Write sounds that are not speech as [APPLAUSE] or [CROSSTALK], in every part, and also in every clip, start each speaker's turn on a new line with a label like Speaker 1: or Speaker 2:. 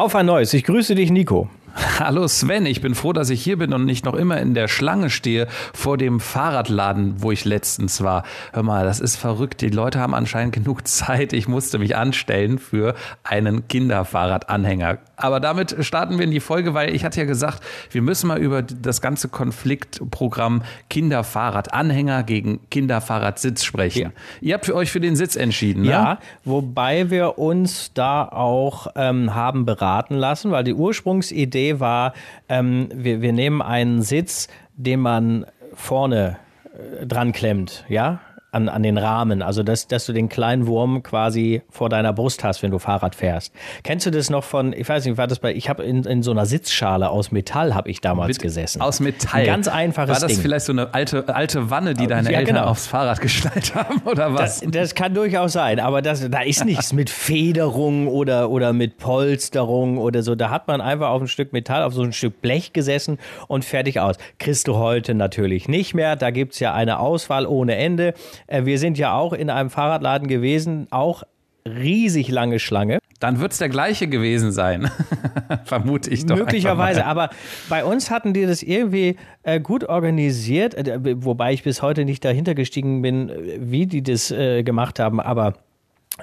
Speaker 1: Auf ein neues. Ich grüße dich, Nico. [LAUGHS]
Speaker 2: Hallo Sven, ich bin froh, dass ich hier bin und nicht noch immer in der Schlange stehe vor dem Fahrradladen, wo ich letztens war. Hör mal, das ist verrückt. Die Leute haben anscheinend genug [LAUGHS] Zeit. Ich musste mich anstellen für einen Kinderfahrradanhänger. Aber damit starten wir in die Folge, weil ich hatte ja gesagt, wir müssen mal über das ganze Konfliktprogramm Kinderfahrradanhänger gegen Kinderfahrradsitz sprechen. Ja. Ihr habt für euch für den Sitz entschieden, ne?
Speaker 1: Ja, wobei wir uns da auch ähm, haben beraten lassen, weil die Ursprungsidee Idee war, ähm, wir, wir nehmen einen Sitz, den man vorne äh, dran klemmt, ja, an, an den Rahmen, also dass, dass du den kleinen Wurm quasi vor deiner Brust hast, wenn du Fahrrad fährst. Kennst du das noch von, ich weiß nicht, war das bei, ich habe in, in so einer Sitzschale aus Metall habe ich damals Mit, gesessen.
Speaker 2: Aus Metall?
Speaker 1: Ein ganz einfaches Ding.
Speaker 2: War das
Speaker 1: Ding.
Speaker 2: vielleicht so eine alte, alte Wanne, die deine ja, Eltern genau. aufs Fahrrad geschnallt [LAUGHS] haben oder was?
Speaker 1: Das, das, kann durchaus sein, aber das, da ist nichts mit Federung oder, oder mit Polsterung oder so. Da hat man einfach auf ein Stück Metall, auf so ein Stück Blech gesessen und fertig aus. Kriegst du heute natürlich nicht mehr. Da gibt es ja eine Auswahl ohne Ende. Äh, wir sind ja auch in einem Fahrradladen gewesen, auch riesig lange Schlange.
Speaker 2: Dann wird es der gleiche gewesen sein. [LAUGHS] Vermute ich doch.
Speaker 1: Möglicherweise, aber bei uns hatten die das irgendwie äh, gut organisiert, äh, wobei ich bis heute nicht dahinter gestiegen bin, äh, wie die das äh, gemacht haben, aber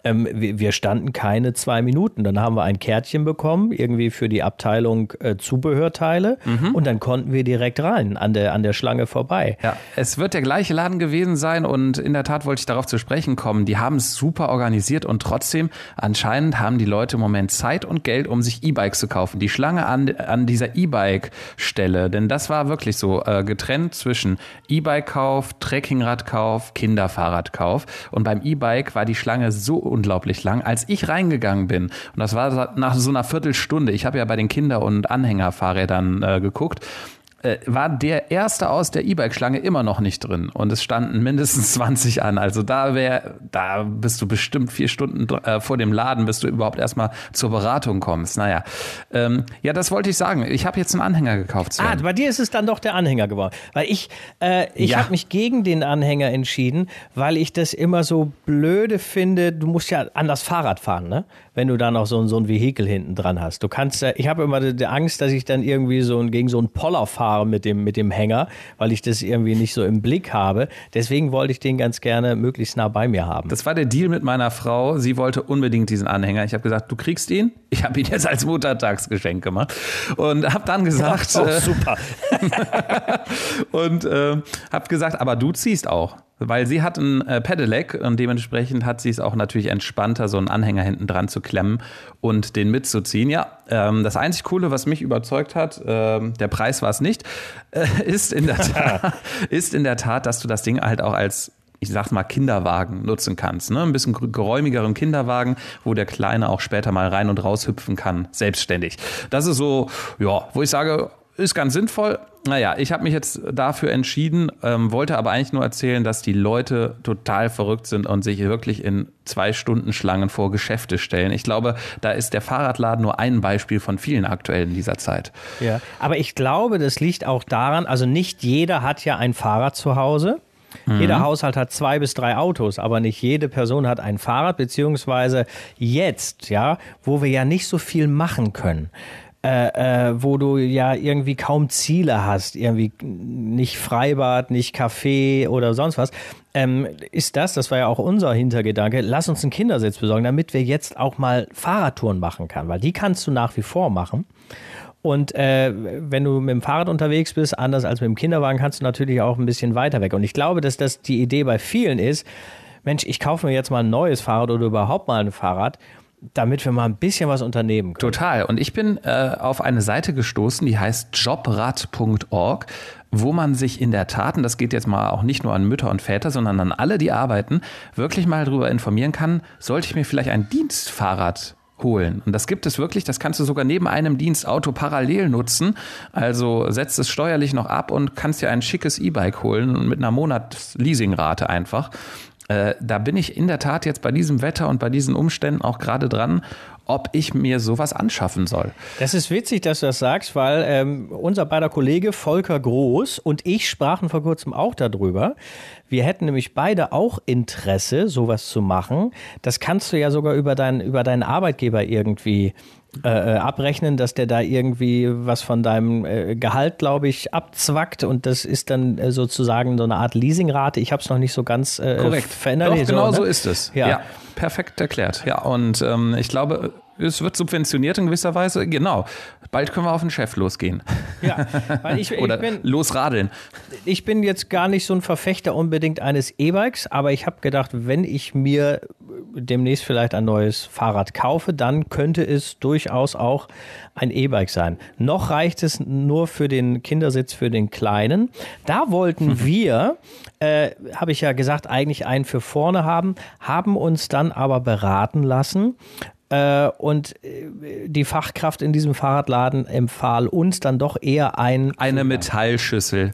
Speaker 1: ähm, wir standen keine zwei Minuten. Dann haben wir ein Kärtchen bekommen, irgendwie für die Abteilung äh, Zubehörteile. Mhm. Und dann konnten wir direkt rein, an der, an der Schlange vorbei.
Speaker 2: Ja, es wird der gleiche Laden gewesen sein. Und in der Tat wollte ich darauf zu sprechen kommen. Die haben es super organisiert und trotzdem, anscheinend haben die Leute im Moment Zeit und Geld, um sich E-Bikes zu kaufen. Die Schlange an, an dieser E-Bike-Stelle, denn das war wirklich so äh, getrennt zwischen E-Bike-Kauf, Trekkingradkauf, Kinderfahrradkauf. Und beim E-Bike war die Schlange so unglaublich lang, als ich reingegangen bin. Und das war nach so einer Viertelstunde. Ich habe ja bei den Kinder- und Anhängerfahrrädern äh, geguckt äh, war der erste aus der E-Bike-Schlange immer noch nicht drin. Und es standen mindestens [LAUGHS] 20 an. Also da wäre, da bist du bestimmt vier Stunden äh, vor dem Laden, bis du überhaupt erstmal zur Beratung kommst. Naja. Ähm, ja, das wollte ich sagen. Ich habe jetzt einen Anhänger gekauft. Sven.
Speaker 1: Ah, bei dir ist es dann doch der Anhänger geworden. Weil ich, äh, ich ja. habe mich gegen den Anhänger entschieden, weil ich das immer so blöde finde. Du musst ja an das Fahrrad fahren, ne? Wenn du da noch so, so ein Vehikel hinten dran hast. Du kannst, ich habe immer die Angst, dass ich dann irgendwie so gegen so einen Poller fahre fahre mit dem, mit dem Hänger, weil ich das irgendwie nicht so im Blick habe. Deswegen wollte ich den ganz gerne möglichst nah bei mir haben.
Speaker 2: Das war der Deal mit meiner Frau. Sie wollte unbedingt diesen Anhänger. Ich habe gesagt, du kriegst ihn. Ich habe ihn jetzt als Muttertagsgeschenk gemacht und habe dann gesagt,
Speaker 1: ja, oh, super. [LAUGHS]
Speaker 2: und äh, habe gesagt, aber du ziehst auch. Weil sie hat ein äh, Pedelec und dementsprechend hat sie es auch natürlich entspannter, so einen Anhänger hinten dran zu klemmen und den mitzuziehen. Ja, ähm, das einzig Coole, was mich überzeugt hat, ähm, der Preis war es nicht, äh, [LAUGHS] ist, in der Tat, [LAUGHS] ist in der Tat, dass du das Ding halt auch als ich sag's mal, Kinderwagen nutzen kannst. Ne? Ein bisschen geräumigeren Kinderwagen, wo der Kleine auch später mal rein und raus hüpfen kann, selbstständig. Das ist so, ja, wo ich sage, ist ganz sinnvoll. Naja, ich habe mich jetzt dafür entschieden, ähm, wollte aber eigentlich nur erzählen, dass die Leute total verrückt sind und sich wirklich in zwei Stunden Schlangen vor Geschäfte stellen. Ich glaube, da ist der Fahrradladen nur ein Beispiel von vielen aktuell in dieser Zeit.
Speaker 1: Ja, aber ich glaube, das liegt auch daran, also nicht jeder hat ja ein Fahrrad zu Hause. Mhm. Jeder Haushalt hat zwei bis drei Autos, aber nicht jede Person hat ein Fahrrad, beziehungsweise jetzt, ja, wo wir ja nicht so viel machen können äh, äh, wo du ja irgendwie kaum Ziele hast, irgendwie nicht Freibad, nicht Café oder sonst was, ähm, ist das, das war ja auch unser Hintergedanke, lass uns einen Kindersitz besorgen, damit wir jetzt auch mal Fahrradtouren machen können, weil die kannst du nach wie vor machen. Und äh, wenn du mit dem Fahrrad unterwegs bist, anders als mit dem Kinderwagen, kannst du natürlich auch ein bisschen weiter weg. Und ich glaube, dass das die Idee bei vielen ist, Mensch, ich kaufe mir jetzt mal ein neues Fahrrad oder überhaupt mal ein Fahrrad damit wir mal ein bisschen was unternehmen
Speaker 2: können. Total. Und ich bin äh, auf eine Seite gestoßen, die heißt jobrad.org, wo man sich in der Tat, und das geht jetzt mal auch nicht nur an Mütter und Väter, sondern an alle, die arbeiten, wirklich mal darüber informieren kann, sollte ich mir vielleicht ein Dienstfahrrad holen. Und das gibt es wirklich, das kannst du sogar neben einem Dienstauto parallel nutzen. Also setzt es steuerlich noch ab und kannst dir ein schickes E-Bike holen mit einer Monatsleasingrate einfach. Äh, da bin ich in der Tat jetzt bei diesem Wetter und bei diesen Umständen auch gerade dran, ob ich mir sowas anschaffen soll.
Speaker 1: Das ist witzig, dass du das sagst, weil ähm, unser beider Kollege Volker Groß und ich sprachen vor kurzem auch darüber. Wir hätten nämlich beide auch Interesse, sowas zu machen. Das kannst du ja sogar über, dein, über deinen Arbeitgeber irgendwie äh, äh, abrechnen, dass der da irgendwie was von deinem äh, Gehalt, glaube ich, abzwackt und das ist dann äh, sozusagen so eine Art Leasingrate. Ich habe es noch nicht so ganz äh,
Speaker 2: Korrekt.
Speaker 1: verändert.
Speaker 2: Doch, genau
Speaker 1: ne?
Speaker 2: so ist es.
Speaker 1: Ja.
Speaker 2: ja perfekt erklärt. Ja, und ähm, ich glaube, es wird subventioniert in gewisser Weise. Genau. Bald können wir auf den Chef losgehen.
Speaker 1: Ja, weil ich, [LAUGHS]
Speaker 2: Oder
Speaker 1: ich, bin,
Speaker 2: losradeln.
Speaker 1: ich bin jetzt gar nicht so ein Verfechter unbedingt eines E-Bikes, aber ich habe gedacht, wenn ich mir demnächst vielleicht ein neues Fahrrad kaufe, dann könnte es durchaus auch ein E-Bike sein. Noch reicht es nur für den Kindersitz für den Kleinen. Da wollten [LAUGHS] wir, äh, habe ich ja gesagt, eigentlich einen für vorne haben, haben uns dann aber beraten lassen und äh, die Fachkraft in diesem Fahrradladen empfahl uns dann doch eher ein.
Speaker 2: Eine Metallschüssel.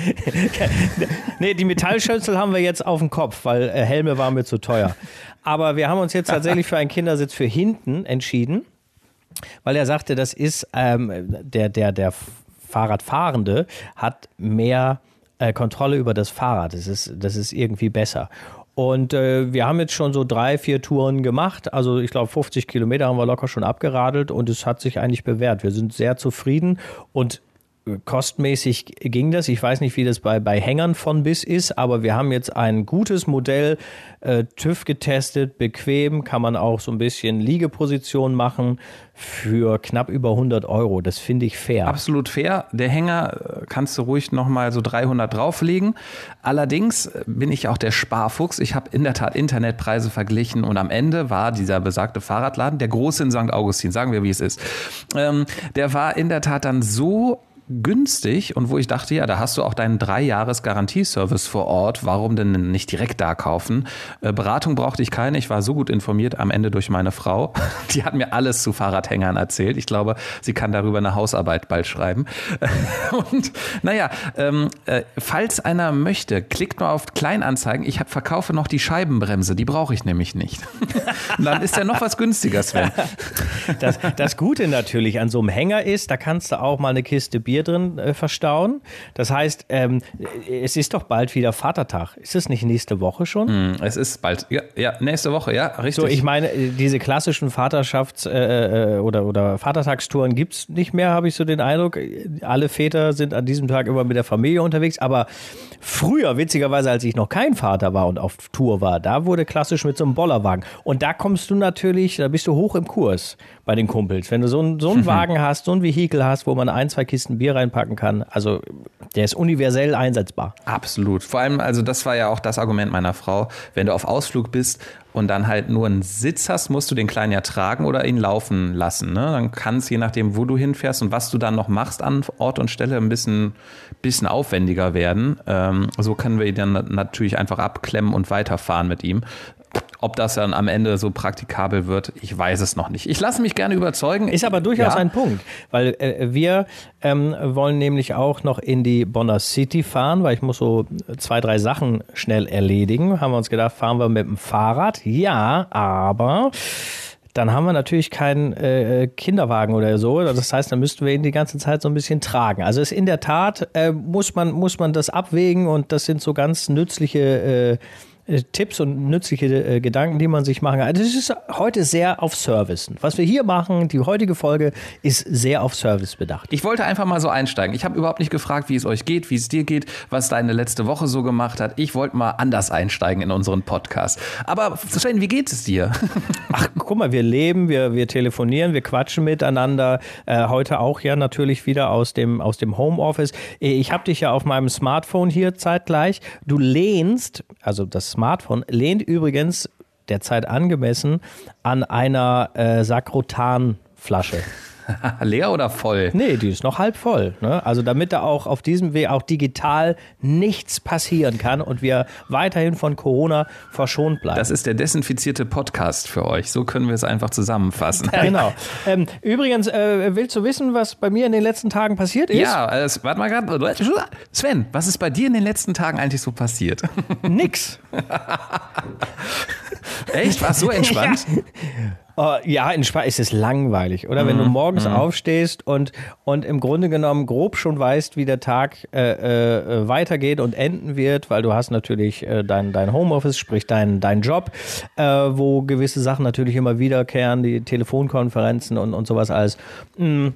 Speaker 2: [LAUGHS]
Speaker 1: nee, die Metallschüssel haben wir jetzt auf dem Kopf, weil äh, Helme waren mir zu teuer. Aber wir haben uns jetzt tatsächlich für einen Kindersitz für hinten entschieden, weil er sagte, das ist ähm, der, der, der Fahrradfahrende hat mehr äh, Kontrolle über das Fahrrad. Das ist, das ist irgendwie besser. Und äh, wir haben jetzt schon so drei, vier Touren gemacht. Also ich glaube 50 Kilometer haben wir locker schon abgeradelt und es hat sich eigentlich bewährt. Wir sind sehr zufrieden und kostmäßig ging das. Ich weiß nicht, wie das bei, bei Hängern von bis ist, aber wir haben jetzt ein gutes Modell, äh, TÜV getestet, bequem, kann man auch so ein bisschen Liegeposition machen für knapp über 100 Euro. Das finde ich fair.
Speaker 2: Absolut fair. Der Hänger äh, kannst du ruhig nochmal so 300 drauflegen. Allerdings äh, bin ich auch der Sparfuchs. Ich habe in der Tat Internetpreise verglichen und am Ende war dieser besagte Fahrradladen, der große in St. Augustin, sagen wir, wie es ist, ähm, der war in der Tat dann so günstig und wo ich dachte, ja, da hast du auch deinen drei Jahres Garantieservice vor Ort. Warum denn nicht direkt da kaufen? Äh, Beratung brauchte ich keine. Ich war so gut informiert am Ende durch meine Frau. [LAUGHS] Die hat mir alles zu Fahrradhängern erzählt. Ich glaube, sie kann darüber eine Hausarbeit bald schreiben. [LAUGHS] Und naja, ähm, äh, falls einer möchte, klickt mal auf Kleinanzeigen. Ich verkaufe noch die Scheibenbremse. Die brauche ich nämlich nicht. [LAUGHS] Dann ist ja noch was günstiger, Sven.
Speaker 1: Das, das Gute natürlich an so einem Hänger ist, da kannst du auch mal eine Kiste Bier drin äh, verstauen. Das heißt, ähm, es ist doch bald wieder Vatertag. Ist es nicht nächste Woche schon?
Speaker 2: Hm, Es ist bald, ja, ja, nächste Woche, ja, richtig.
Speaker 1: So, ich meine, äh, diese klassischen Vaterschafts- äh, äh, oder, oder Vatertagstouren gibt es nicht mehr, habe ich so den Eindruck. Alle Väter sind an diesem Tag immer mit der Familie unterwegs, aber früher, witzigerweise, als ich noch kein Vater war und auf Tour war, da wurde klassisch mit so einem Bollerwagen. Und da kommst du natürlich, da bist du hoch im Kurs bei den Kumpels. Wenn du so einen, so einen [LAUGHS] Wagen hast, so ein Vehikel hast, wo man ein, zwei Kisten Bier reinpacken kann, also der ist universell einsetzbar.
Speaker 2: Absolut. Vor allem, also das war ja auch das Argument meiner Frau. Wenn du auf Ausflug bist und dann halt nur einen Sitz hast, musst du den Kleinen ja tragen oder ihn laufen lassen. Ne? Dann kann es, je nachdem, wo du hinfährst und was du dann noch machst an Ort und Stelle, ein bisschen, bisschen aufwendiger werden. Ähm, so können wir ihn dann natürlich einfach abklemmen und weiterfahren mit ihm. Ob das dann am Ende so praktikabel wird, ich weiß es noch nicht. Ich lasse mich gerne überzeugen.
Speaker 1: Ist aber durchaus
Speaker 2: Ja.
Speaker 1: ein Punkt, weil äh, wir ähm, wollen nämlich auch noch in die Bonner City fahren, weil ich muss so zwei, drei Sachen schnell erledigen. Haben wir uns gedacht, fahren wir mit dem Fahrrad? Ja, aber dann haben wir natürlich keinen äh, Kinderwagen oder so. Das heißt, dann müssten wir ihn die ganze Zeit so ein bisschen tragen. Also es in der Tat äh, muss man muss man das abwägen und das sind so ganz nützliche äh, äh, Tipps und nützliche äh, Gedanken, die man sich machen kann. Also es ist heute sehr auf Service. Was wir hier machen, die heutige Folge, ist sehr auf Service bedacht.
Speaker 2: Ich wollte einfach mal so einsteigen. Ich habe überhaupt nicht gefragt, wie es euch geht, wie es dir geht, was deine letzte Woche so gemacht hat. Ich wollte mal anders einsteigen in unseren Podcast. Aber Sven, wie geht es dir? [LAUGHS]
Speaker 1: Ach, guck mal, wir leben, wir, wir telefonieren, wir quatschen miteinander. Äh, heute auch ja natürlich wieder aus dem, aus dem Homeoffice. Äh, Ich habe dich ja auf meinem Smartphone hier zeitgleich. Du lehnst, also das Smartphone lehnt übrigens derzeit angemessen an einer äh, Sakrotan-Flasche. [LAUGHS]
Speaker 2: Leer oder voll?
Speaker 1: Nee, die ist noch halb voll. Ne? Also damit da auch auf diesem Weg auch digital nichts passieren kann und wir weiterhin von Corona verschont bleiben.
Speaker 2: Das ist der desinfizierte Podcast für euch. So können wir es einfach zusammenfassen.
Speaker 1: Ja, [LAUGHS] genau. Ähm, übrigens, äh, willst du wissen, was bei mir in den letzten Tagen passiert ist?
Speaker 2: Ja, es, warte mal gerade. Sven, was ist bei dir in den letzten Tagen eigentlich so passiert?
Speaker 1: Nix. [LAUGHS]
Speaker 2: Echt? War so entspannt?
Speaker 1: Ja. Oh, ja, in Spanien ist es langweilig, oder? Mhm. Wenn du mhm. morgens mhm. aufstehst und, und im Grunde genommen grob schon weißt, wie der Tag äh, äh, weitergeht und enden wird, weil du hast natürlich äh, dein, dein Homeoffice, sprich dein, dein Job, äh, wo gewisse Sachen natürlich immer wiederkehren, die Telefonkonferenzen und, und sowas alles. Mhm.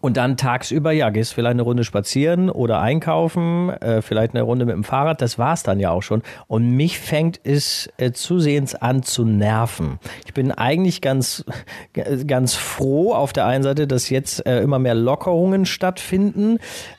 Speaker 1: Und dann tagsüber, ja, gehst vielleicht eine Runde spazieren oder einkaufen, äh, vielleicht eine Runde mit dem Fahrrad, das war's dann ja auch schon. Und mich fängt es äh, zusehends an zu nerven. Ich bin eigentlich ganz, [LAUGHS] ganz froh auf der einen Seite, dass jetzt äh, immer mehr Lockerungen stattfinden.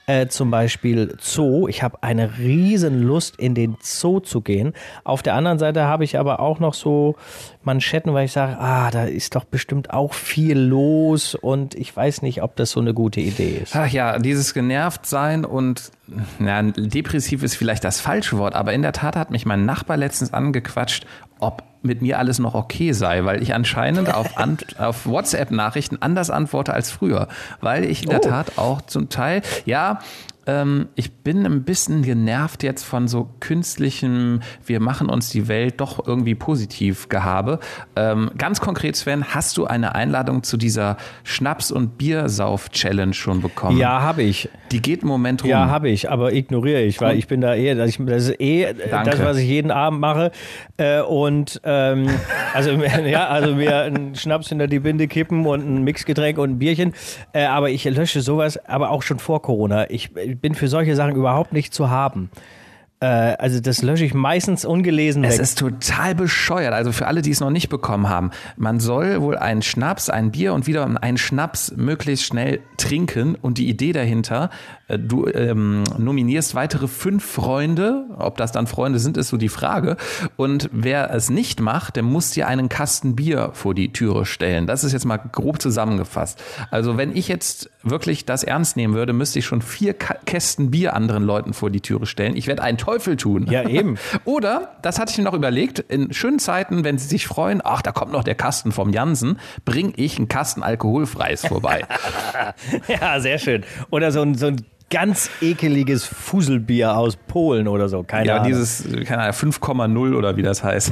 Speaker 1: Äh, zum Beispiel Zoo. Ich habe eine riesen Lust, in den Zoo zu gehen. Auf der anderen Seite habe ich aber auch noch so Manschetten, weil ich sage, ah, da ist doch bestimmt auch viel los und ich weiß nicht, ob das so eine gute Idee ist.
Speaker 2: Ach ja, dieses genervt sein und na, depressiv ist vielleicht das falsche Wort, aber in der Tat hat mich mein Nachbar letztens angequatscht, ob mit mir alles noch okay sei, weil ich anscheinend auf, [LAUGHS] auf WhatsApp-Nachrichten anders antworte als früher, weil ich in der oh. Tat auch zum Teil, ja, ähm, ich bin ein bisschen genervt jetzt von so künstlichem, wir machen uns die Welt doch irgendwie positiv Gehabe. Ähm, ganz konkret, Sven, hast du eine Einladung zu dieser Schnaps- und Biersauf-Challenge schon bekommen?
Speaker 1: Ja, habe ich.
Speaker 2: Die geht im Moment rum.
Speaker 1: Ja, habe ich, aber ignoriere ich, weil ich bin da eher, das ist eh Danke. das, was ich jeden Abend mache. Äh, und ähm, [LAUGHS] also, [LAUGHS] ja, also mir einen Schnaps hinter die Binde kippen und ein Mixgetränk und ein Bierchen. Äh, aber ich lösche sowas, aber auch schon vor Corona. Ich, bin für solche Sachen überhaupt nicht zu haben. Äh, also das lösche ich meistens ungelesen
Speaker 2: weg. Es ist total bescheuert. Also für alle, die es noch nicht bekommen haben, man soll wohl einen Schnaps, ein Bier und wieder einen Schnaps möglichst schnell trinken. Und die Idee dahinter, äh, du ähm, nominierst weitere fünf Freunde. Ob das dann Freunde sind, ist so die Frage. Und wer es nicht macht, der muss dir einen Kasten Bier vor die Türe stellen. Das ist jetzt mal grob zusammengefasst. Also wenn ich jetzt wirklich das ernst nehmen würde, müsste ich schon vier Kästen Bier anderen Leuten vor die Türe stellen. Ich werde einen Teufel tun.
Speaker 1: Ja, eben. [LAUGHS]
Speaker 2: Oder, das hatte ich mir noch überlegt, in schönen Zeiten, wenn sie sich freuen, ach, da kommt noch der Kasten vom Jansen, bringe ich einen Kasten alkoholfreies vorbei. [LAUGHS]
Speaker 1: ja, sehr schön. Oder so ein, so ein ganz ekeliges Fuselbier aus Polen oder so. Keine ja, Ahnung.
Speaker 2: dieses, keine Ahnung, 5,0 oder wie das heißt.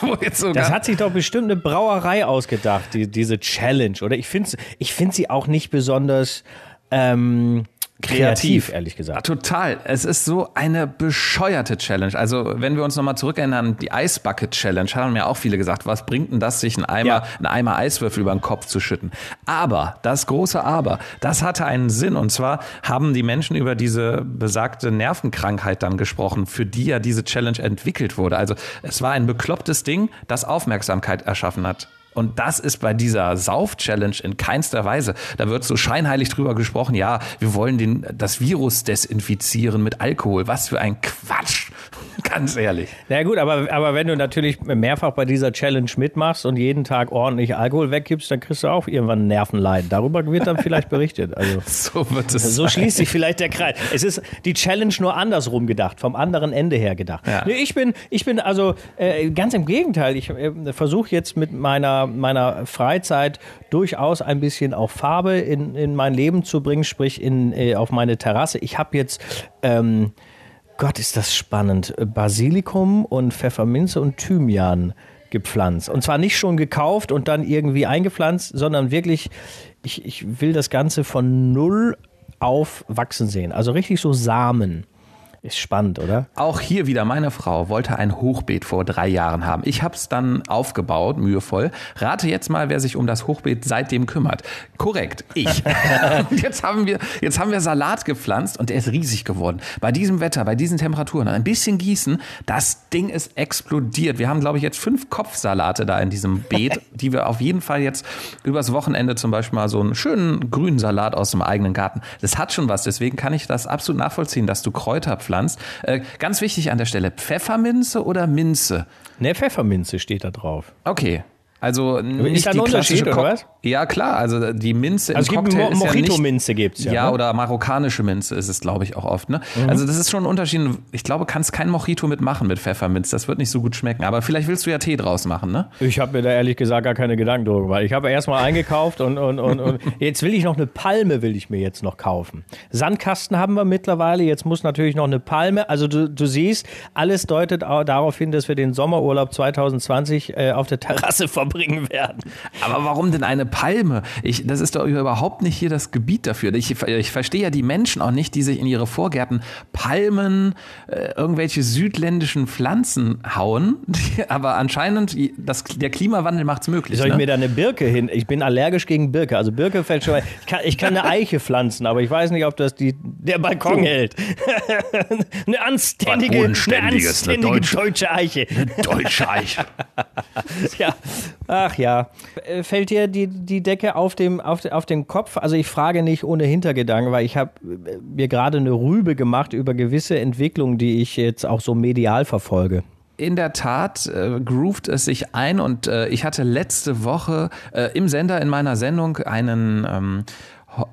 Speaker 2: [LAUGHS]
Speaker 1: das hat sich doch bestimmt eine Brauerei ausgedacht, die, diese Challenge, oder? Ich finde ich find sie auch nicht besonders. Ähm, kreativ, ehrlich gesagt.
Speaker 2: Total. Es ist so eine bescheuerte Challenge. Also, wenn wir uns nochmal zurückerinnern, die Ice Bucket Challenge, haben mir auch viele gesagt, was bringt denn das, sich einen Eimer, ja. einen Eimer Eiswürfel über den Kopf zu schütten? Aber, das große Aber, das hatte einen Sinn. Und zwar haben die Menschen über diese besagte Nervenkrankheit dann gesprochen, für die ja diese Challenge entwickelt wurde. Also, es war ein beklopptes Ding, das Aufmerksamkeit erschaffen hat. Und das ist bei dieser Sauf-Challenge in keinster Weise. Da wird so scheinheilig drüber gesprochen, ja, wir wollen den, das Virus desinfizieren mit Alkohol. Was für ein Quatsch. [LAUGHS] Ganz ehrlich.
Speaker 1: Na ja, gut, aber, aber wenn du natürlich mehrfach bei dieser Challenge mitmachst und jeden Tag ordentlich Alkohol weggibst, dann kriegst du auch irgendwann Nervenleiden. Darüber wird dann vielleicht berichtet. Also, [LAUGHS]
Speaker 2: so wird es
Speaker 1: So schließt sich vielleicht der Kreis. Es ist die Challenge nur andersrum gedacht, vom anderen Ende her gedacht. Ja. Nee, ich bin, ich bin also äh, ganz im Gegenteil. Ich äh, versuche jetzt mit meiner, meiner Freizeit durchaus ein bisschen auch Farbe in, in mein Leben zu bringen, sprich in, äh, auf meine Terrasse. Ich habe jetzt ähm, Gott, ist das spannend. Basilikum und Pfefferminze und Thymian gepflanzt. Und zwar nicht schon gekauft und dann irgendwie eingepflanzt, sondern wirklich, ich, ich will das Ganze von null auf wachsen sehen. Also richtig so Samen. Ist spannend, oder?
Speaker 2: Auch hier wieder, meine Frau wollte ein Hochbeet vor drei Jahren haben. Ich habe es dann aufgebaut, mühevoll. Rate jetzt mal, wer sich um das Hochbeet seitdem kümmert. Korrekt, ich. [LAUGHS] jetzt, haben wir, jetzt haben wir Salat gepflanzt und der ist riesig geworden. Bei diesem Wetter, bei diesen Temperaturen, ein bisschen gießen, das Ding ist explodiert. Wir haben, glaube ich, jetzt fünf Kopfsalate da in diesem Beet, [LAUGHS] die wir auf jeden Fall jetzt übers Wochenende zum Beispiel mal so einen schönen grünen Salat aus dem eigenen Garten. Das hat schon was, deswegen kann ich das absolut nachvollziehen, dass du Kräuter pflanzt gepflanzt. Äh, ganz wichtig an der Stelle, Pfefferminze oder Minze?
Speaker 1: Ne, Pfefferminze steht da drauf.
Speaker 2: Okay. Also nicht
Speaker 1: ist da ein
Speaker 2: die
Speaker 1: Unterschied,
Speaker 2: klassische
Speaker 1: oder was?
Speaker 2: Ja, klar, also die Minze
Speaker 1: Also
Speaker 2: im
Speaker 1: gibt
Speaker 2: Cocktail
Speaker 1: Mo
Speaker 2: ist ja
Speaker 1: Mojito-Minze gibt's ja.
Speaker 2: Ja,
Speaker 1: ne?
Speaker 2: oder marokkanische Minze ist es, glaube ich, auch oft. Ne?
Speaker 1: Mhm.
Speaker 2: Also das ist schon ein Unterschied. Ich glaube, kannst kein Mojito mitmachen mit Pfefferminz. Das wird nicht so gut schmecken. Aber vielleicht willst du ja Tee draus machen, ne?
Speaker 1: Ich habe mir da ehrlich gesagt gar keine Gedanken drüber gemacht. Ich habe erst mal eingekauft und, und, und, und [LAUGHS] jetzt will ich noch eine Palme, will ich mir jetzt noch kaufen. Sandkasten haben wir mittlerweile, jetzt muss natürlich noch eine Palme. Also du, du siehst, alles deutet au- darauf hin, dass wir den Sommerurlaub 2020 äh, auf der Terrasse [LAUGHS] verbringen werden.
Speaker 2: Aber warum denn eine Palme? Ich, das ist doch überhaupt nicht hier das Gebiet dafür. Ich, ich verstehe ja die Menschen auch nicht, die sich in ihre Vorgärten Palmen, äh, irgendwelche südländischen Pflanzen hauen. Aber anscheinend, das, der Klimawandel macht es möglich.
Speaker 1: Soll ich
Speaker 2: ne?
Speaker 1: mir da eine Birke hin? Ich bin allergisch gegen Birke. Also Birke fällt schon mal. Ich kann, ich kann eine Eiche pflanzen, aber ich weiß nicht, ob das die, der Balkon hält. [LAUGHS] eine anständige, eine
Speaker 2: Bodenständiges, eine
Speaker 1: anständige
Speaker 2: deutsche-
Speaker 1: deutsche Eiche.
Speaker 2: Deutsche Eiche. [LAUGHS]
Speaker 1: Ja. Ach ja. Äh, Fällt dir die, die Decke auf, dem, auf, auf den Kopf? Also ich frage nicht ohne Hintergedanken, weil ich habe äh, mir gerade eine Rübe gemacht über gewisse Entwicklungen, die ich jetzt auch so medial verfolge.
Speaker 2: In der Tat äh, groovt es sich ein und äh, ich hatte letzte Woche äh, im Sender in meiner Sendung einen ähm,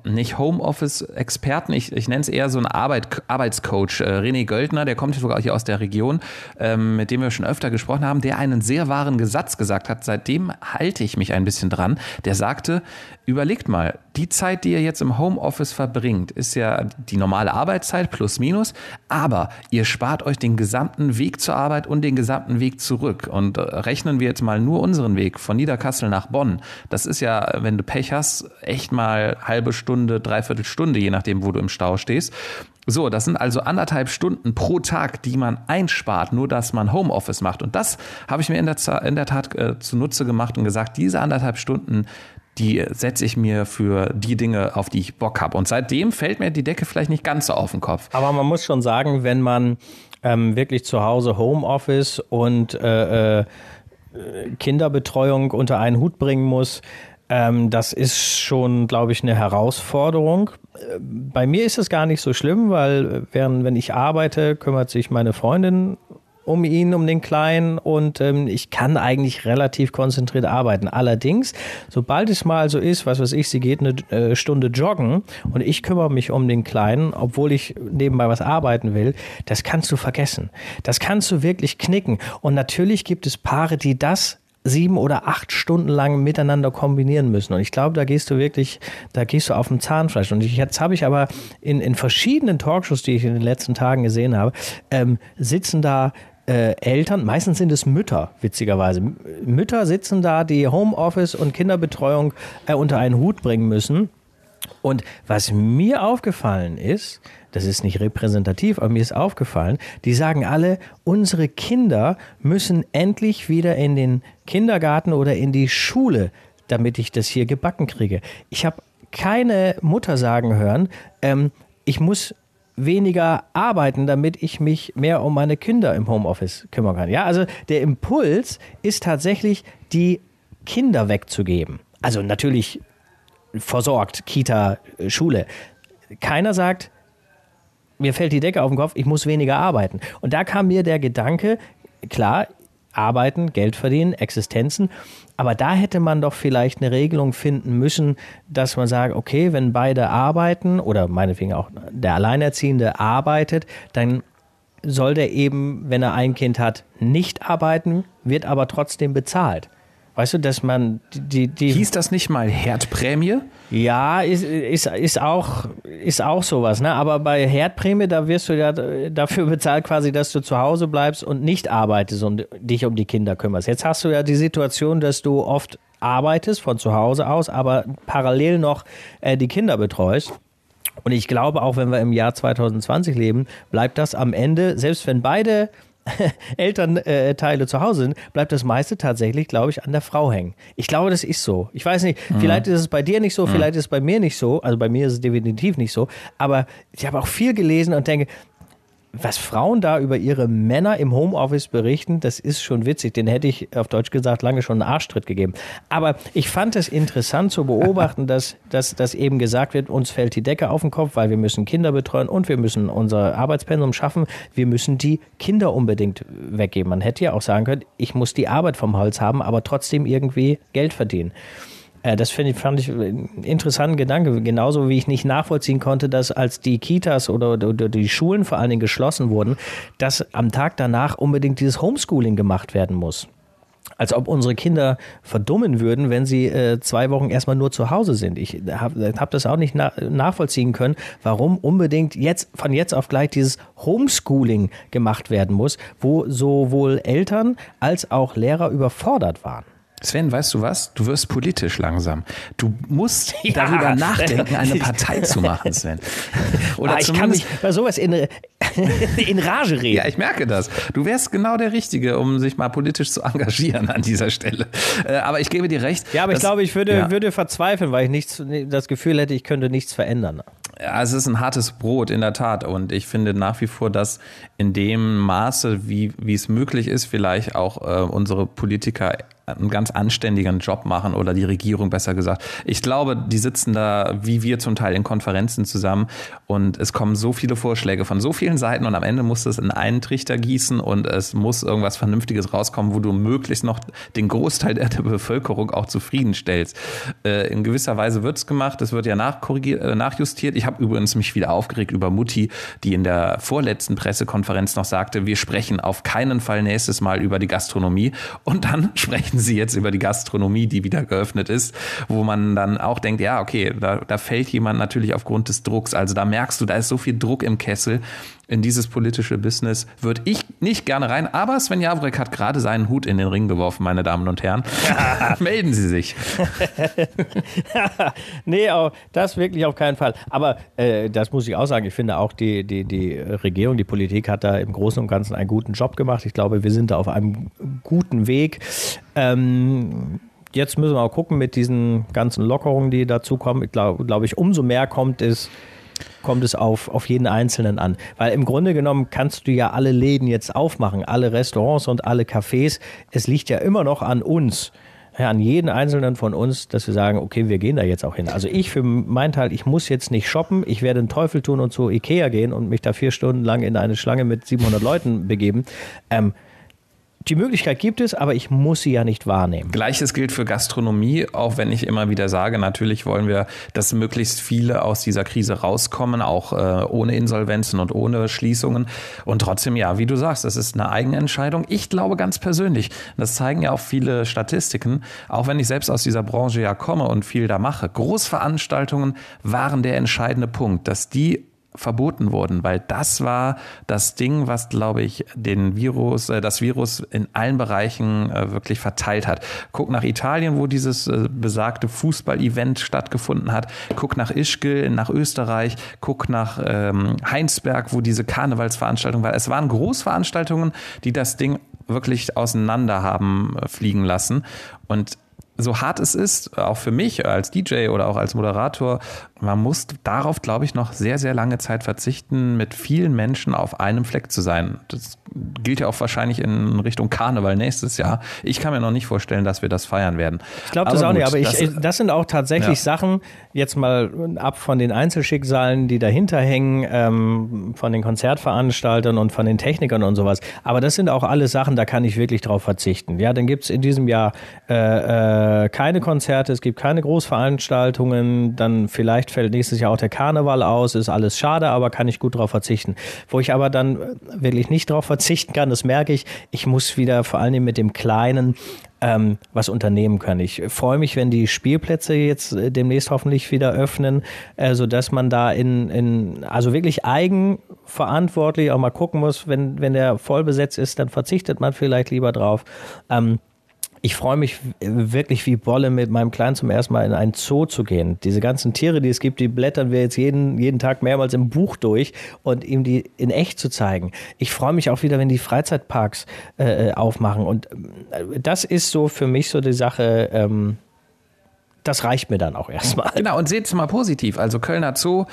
Speaker 2: nicht Homeoffice-Experten, ich, ich nenne es eher so einen Arbeit, Arbeitscoach, äh, René Göldner, der kommt sogar hier aus der Region, ähm, mit dem wir schon öfter gesprochen haben, der einen sehr wahren Gesatz gesagt hat. Seitdem halte ich mich ein bisschen dran. Der sagte, überlegt mal, die Zeit, die ihr jetzt im Homeoffice verbringt, ist ja die normale Arbeitszeit plus minus, aber ihr spart euch den gesamten Weg zur Arbeit und den gesamten Weg zurück. Und äh, rechnen wir jetzt mal nur unseren Weg von Niederkassel nach Bonn. Das ist ja, wenn du Pech hast, echt mal halbe Stunde, dreiviertel Stunde, je nachdem, wo du im Stau stehst. So, das sind also anderthalb Stunden pro Tag, die man einspart, nur dass man Homeoffice macht. Und das habe ich mir in der, in der Tat äh, zunutze gemacht und gesagt, diese anderthalb Stunden, die setze ich mir für die Dinge, auf die ich Bock habe. Und seitdem fällt mir die Decke vielleicht nicht ganz so auf den Kopf.
Speaker 1: Aber man muss schon sagen, wenn man ähm, wirklich zu Hause Homeoffice und äh, äh, Kinderbetreuung unter einen Hut bringen muss, ähm, das ist schon, glaube ich, eine Herausforderung. Äh, Bei mir ist es gar nicht so schlimm, weil äh, während, wenn ich arbeite, kümmert sich meine Freundin um ihn, um den Kleinen und ähm, ich kann eigentlich relativ konzentriert arbeiten. Allerdings, sobald es mal so ist, was weiß ich, sie geht eine äh, Stunde joggen und ich kümmere mich um den Kleinen, obwohl ich nebenbei was arbeiten will, das kannst du vergessen. Das kannst du wirklich knicken. Und natürlich gibt es Paare, die das sieben oder acht Stunden lang miteinander kombinieren müssen. Und ich glaube, da gehst du wirklich, da gehst du auf dem Zahnfleisch. Und ich, jetzt habe ich aber in, in verschiedenen Talkshows, die ich in den letzten Tagen gesehen habe, ähm, sitzen da äh, Eltern, meistens sind es Mütter, witzigerweise. Mütter sitzen da, die Homeoffice und Kinderbetreuung äh, unter einen Hut bringen müssen. Und was mir aufgefallen ist, das ist nicht repräsentativ, aber mir ist aufgefallen, die sagen alle, unsere Kinder müssen endlich wieder in den Kindergarten oder in die Schule, damit ich das hier gebacken kriege. Ich habe keine Mutter sagen hören, ähm, ich muss weniger arbeiten, damit ich mich mehr um meine Kinder im Homeoffice kümmern kann. Ja, also der Impuls ist tatsächlich, die Kinder wegzugeben. Also natürlich versorgt, Kita, äh, Schule. Keiner sagt, mir fällt die Decke auf den Kopf, ich muss weniger arbeiten. Und da kam mir der Gedanke, klar, arbeiten, Geld verdienen, Existenzen, aber da hätte man doch vielleicht eine Regelung finden müssen, dass man sagt, okay, wenn beide arbeiten oder meinetwegen auch der Alleinerziehende arbeitet, dann soll der eben, wenn er ein Kind hat, nicht arbeiten, wird aber trotzdem bezahlt. Weißt du, dass man die, die
Speaker 2: Hieß das nicht mal Herdprämie?
Speaker 1: ja, ist, ist, ist, auch, ist auch sowas, ne? Aber bei Herdprämie, da wirst du ja dafür bezahlt, quasi, dass du zu Hause bleibst und nicht arbeitest und dich um die Kinder kümmerst. Jetzt hast du ja die Situation, dass du oft arbeitest von zu Hause aus, aber parallel noch äh, die Kinder betreust. Und ich glaube, auch wenn wir im Jahr 2020 leben, bleibt das am Ende, selbst wenn beide [LAUGHS] Elternteile zu Hause sind, bleibt das meiste tatsächlich, glaube ich, an der Frau hängen. Ich glaube, das ist so. Ich weiß nicht, vielleicht ist es bei dir nicht so, vielleicht ist es bei mir nicht so. Also bei mir ist es definitiv nicht so. Aber ich habe auch viel gelesen und denke, was Frauen da über ihre Männer im Homeoffice berichten, das ist schon witzig. Den hätte ich auf Deutsch gesagt lange schon einen Arschtritt gegeben. Aber ich fand es interessant zu beobachten, dass, dass, dass eben gesagt wird, uns fällt die Decke auf den Kopf, weil wir müssen Kinder betreuen und wir müssen unser Arbeitspensum schaffen. Wir müssen die Kinder unbedingt weggeben. Man hätte ja auch sagen können, ich muss die Arbeit vom Holz haben, aber trotzdem irgendwie Geld verdienen. Äh, das ich, fand ich einen interessanten Gedanke. Genauso wie ich nicht nachvollziehen konnte, dass als die Kitas oder, oder die Schulen vor allen Dingen geschlossen wurden, dass am Tag danach unbedingt dieses Homeschooling gemacht werden muss als ob unsere Kinder verdummen würden, wenn sie äh, zwei Wochen erstmal nur zu Hause sind. Ich habe hab das auch nicht na nachvollziehen können, warum unbedingt jetzt von jetzt auf gleich dieses Homeschooling gemacht werden muss, wo sowohl Eltern als auch Lehrer überfordert waren.
Speaker 2: Sven, weißt du was? Du wirst politisch langsam. Du musst [LAUGHS] ja. darüber nachdenken, eine Partei zu machen, Sven. [LAUGHS]
Speaker 1: Oder ah, ich kann mich bei sowas in, [LAUGHS] in Rage reden.
Speaker 2: Ja, ich merke das. Du wärst genau der Richtige, um sich mal politisch zu engagieren an dieser Stelle. Äh, aber ich gebe dir recht.
Speaker 1: Ja, aber ich glaube, ich würde, ja. würde verzweifeln, weil ich nichts, das Gefühl hätte, ich könnte nichts verändern.
Speaker 2: Ja, es ist ein hartes Brot, in der Tat. Und ich finde nach wie vor, dass in dem Maße, wie, wie es möglich ist, vielleicht auch äh, unsere Politiker einen ganz anständigen Job machen oder die Regierung besser gesagt. Ich glaube, die sitzen da wie wir zum Teil in Konferenzen zusammen und es kommen so viele Vorschläge von so vielen Seiten und am Ende muss es in einen Trichter gießen und es muss irgendwas Vernünftiges rauskommen, wo du möglichst noch den Großteil der, Bevölkerung auch zufriedenstellst. Äh, in gewisser Weise wird es gemacht, es wird ja äh, nachjustiert. Ich habe übrigens mich wieder aufgeregt über Mutti, die in der vorletzten Pressekonferenz noch sagte, wir sprechen auf keinen Fall nächstes Mal über die Gastronomie und dann [LAUGHS] sprechen sprechen [LAUGHS] Sie jetzt über die Gastronomie, die wieder geöffnet ist, wo man dann auch denkt, ja, okay, da, da fällt jemand natürlich aufgrund des Drucks. Also da merkst du, da ist so viel Druck im Kessel in dieses politische Business würde ich nicht gerne rein. Aber Sven Javrek hat gerade seinen Hut in den Ring geworfen, meine Damen und Herren. [LAUGHS] Melden Sie sich. [LAUGHS]
Speaker 1: nee, auch das wirklich auf keinen Fall. Aber äh, das muss ich auch sagen. Ich finde auch, die, die, die Regierung, die Politik hat da im Großen und Ganzen einen guten Job gemacht. Ich glaube, wir sind da auf einem guten Weg. Ähm, jetzt müssen wir auch gucken mit diesen ganzen Lockerungen, die dazu kommen. Ich glaube, glaub ich, umso mehr kommt es kommt es auf, auf jeden Einzelnen an. Weil im Grunde genommen kannst du ja alle Läden jetzt aufmachen, alle Restaurants und alle Cafés. Es liegt ja immer noch an uns, an jeden Einzelnen von uns, dass wir sagen, okay, wir gehen da jetzt auch hin. Also ich für meinen Teil, ich muss jetzt nicht shoppen, ich werde den Teufel tun und zu Ikea gehen und mich da vier Stunden lang in eine Schlange mit 700 Leuten begeben. Ähm, die Möglichkeit gibt es, aber ich muss sie ja nicht wahrnehmen.
Speaker 2: Gleiches gilt für Gastronomie, auch wenn ich immer wieder sage, natürlich wollen wir, dass möglichst viele aus dieser Krise rauskommen, auch äh, ohne Insolvenzen und ohne Schließungen. Und trotzdem, ja, wie du sagst, das ist eine Eigenentscheidung. Ich glaube ganz persönlich, das zeigen ja auch viele Statistiken, auch wenn ich selbst aus dieser Branche ja komme und viel da mache. Großveranstaltungen waren der entscheidende Punkt, dass die verboten wurden, weil das war das Ding, was, glaube ich, den Virus, äh, das Virus in allen Bereichen äh, wirklich verteilt hat. Guck nach Italien, wo dieses äh, besagte Fußball-Event stattgefunden hat. Guck nach Ischgl, nach Österreich. Guck nach ähm, Heinsberg, wo diese Karnevalsveranstaltung war. Es waren Großveranstaltungen, die das Ding wirklich auseinander haben äh, fliegen lassen. Und so hart es ist, auch für mich als DJ oder auch als Moderator, man muss darauf, glaube ich, noch sehr, sehr lange Zeit verzichten, mit vielen Menschen auf einem Fleck zu sein. Das gilt ja auch wahrscheinlich in Richtung Karneval nächstes Jahr. Ich kann mir noch nicht vorstellen, dass wir das feiern werden.
Speaker 1: Ich glaube das auch gut, nicht, aber ich, das, sind auch tatsächlich ja. Sachen, jetzt mal ab von den Einzelschicksalen, die dahinter hängen, ähm, von den Konzertveranstaltern und von den Technikern und sowas. Aber das sind auch alle Sachen, da kann ich wirklich drauf verzichten. Ja, dann gibt es in diesem Jahr äh, äh, keine Konzerte, es gibt keine Großveranstaltungen, dann vielleicht fällt nächstes Jahr auch der Karneval aus, ist alles schade, aber kann ich gut drauf verzichten. Wo ich aber dann wirklich nicht drauf verzichten kann, das merke ich, ich muss wieder vor allem mit dem Kleinen ähm, was unternehmen können. Ich freue mich, wenn die Spielplätze jetzt äh, demnächst hoffentlich wieder öffnen, äh, so dass man da in, in also wirklich eigenverantwortlich auch mal gucken muss, wenn wenn der voll besetzt ist, dann verzichtet man vielleicht lieber drauf. Ähm, ich freue mich wirklich wie Bolle mit meinem Kleinen zum ersten Mal in einen Zoo zu gehen. Diese ganzen Tiere, die es gibt, die blättern wir jetzt jeden, jeden Tag mehrmals im Buch durch und ihm die in echt zu zeigen. Ich freue mich auch wieder, wenn die Freizeitparks äh, aufmachen. Und äh, das ist so für mich so die Sache, ähm, das reicht mir dann auch erstmal.
Speaker 2: Genau, und seht es mal positiv. Also Kölner Zoo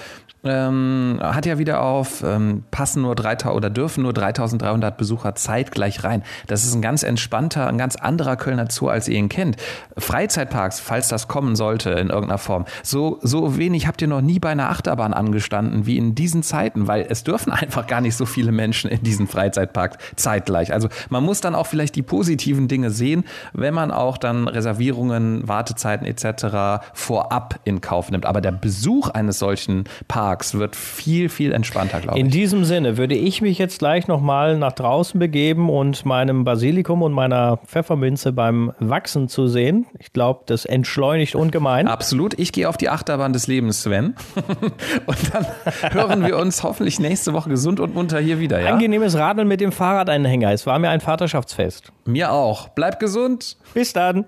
Speaker 2: ähm, hat ja wieder auf, ähm, passen nur 3000 oder dürfen nur 3300 Besucher zeitgleich rein. Das ist ein ganz entspannter, ein ganz anderer Kölner Zoo, als ihr ihn kennt. Freizeitparks, falls das kommen sollte in irgendeiner Form, so, so wenig habt ihr noch nie bei einer Achterbahn angestanden wie in diesen Zeiten, weil es dürfen [LAUGHS] einfach gar nicht so viele Menschen in diesen Freizeitpark zeitgleich. Also man muss dann auch vielleicht die positiven Dinge sehen, wenn man auch dann Reservierungen, Wartezeiten etc. vorab in Kauf nimmt. Aber der Besuch eines solchen Parks Parks wird viel, viel entspannter, glaube
Speaker 1: ich. In diesem Sinne würde ich mich jetzt gleich nochmal nach draußen begeben und meinem Basilikum und meiner Pfefferminze beim Wachsen zu sehen. Ich glaube, das entschleunigt ungemein.
Speaker 2: Absolut. Ich gehe auf die Achterbahn des Lebens, Sven. [LAUGHS] und dann hören wir uns hoffentlich nächste Woche gesund und munter hier wieder. Ja?
Speaker 1: Angenehmes Radeln mit dem Fahrradanhänger. Es war mir ein Vaterschaftsfest.
Speaker 2: Mir auch. Bleib gesund.
Speaker 1: Bis dann.